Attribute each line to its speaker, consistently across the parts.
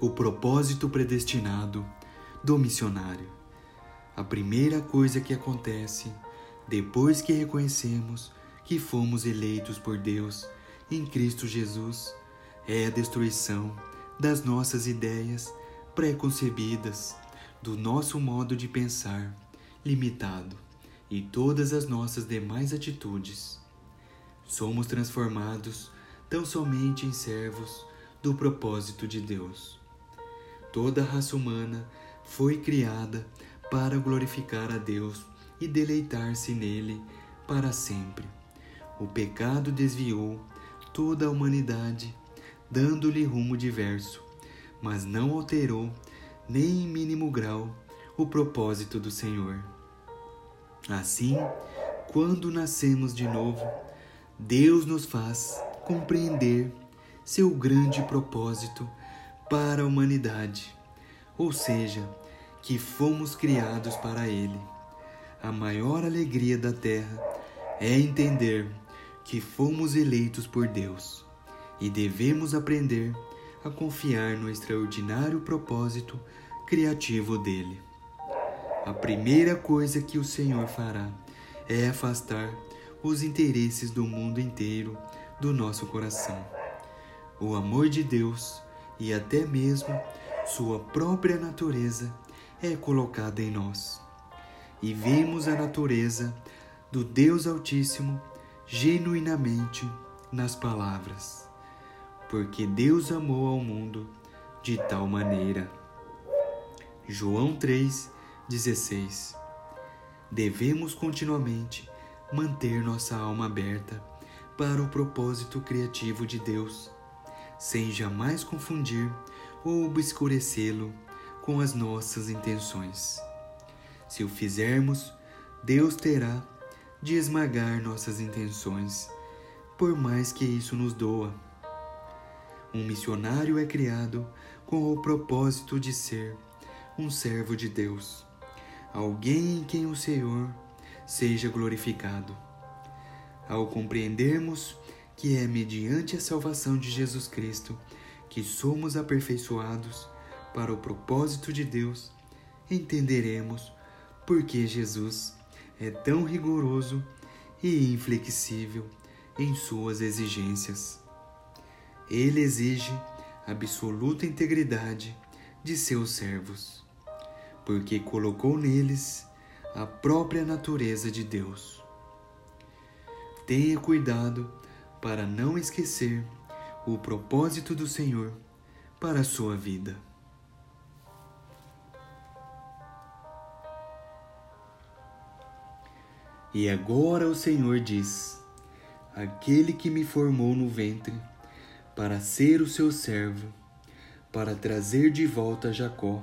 Speaker 1: o propósito predestinado do missionário. A primeira coisa que acontece depois que reconhecemos que fomos eleitos por Deus em Cristo Jesus é a destruição das nossas ideias preconcebidas, do nosso modo de pensar limitado e todas as nossas demais atitudes. Somos transformados tão somente em servos do propósito de Deus. Toda a raça humana foi criada para glorificar a Deus e deleitar-se nele para sempre. O pecado desviou toda a humanidade, dando-lhe rumo diverso, mas não alterou nem em mínimo grau o propósito do Senhor. Assim, quando nascemos de novo, Deus nos faz compreender seu grande propósito para a humanidade, ou seja, que fomos criados para Ele. A maior alegria da terra é entender que fomos eleitos por Deus e devemos aprender a confiar no extraordinário propósito criativo dele. A primeira coisa que o Senhor fará é afastar os interesses do mundo inteiro do nosso coração. O amor de Deus e até mesmo sua própria natureza é colocada em nós. E vemos a natureza do Deus Altíssimo genuinamente nas palavras. Porque Deus amou ao mundo de tal maneira. João 3:16. Devemos continuamente manter nossa alma aberta para o propósito criativo de Deus, sem jamais confundir ou obscurecê-lo com as nossas intenções. Se o fizermos, Deus terá de esmagar nossas intenções, por mais que isso nos doa. Um missionário é criado com o propósito de ser um servo de Deus, alguém em quem o Senhor seja glorificado. Ao compreendermos que é mediante a salvação de Jesus Cristo que somos aperfeiçoados para o propósito de Deus, entenderemos por que Jesus é tão rigoroso e inflexível em suas exigências. Ele exige absoluta integridade de seus servos, porque colocou neles a própria natureza de Deus. Tenha cuidado para não esquecer o propósito do Senhor para a sua vida. E agora o Senhor diz: Aquele que me formou no ventre, para ser o seu servo, para trazer de volta Jacó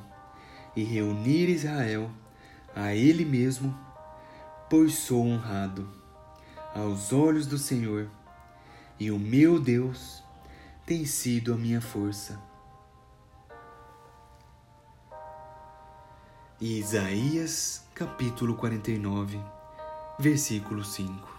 Speaker 1: e reunir Israel a ele mesmo, pois sou honrado aos olhos do Senhor, e o meu Deus tem sido a minha força. Isaías capítulo 49 versículo 5.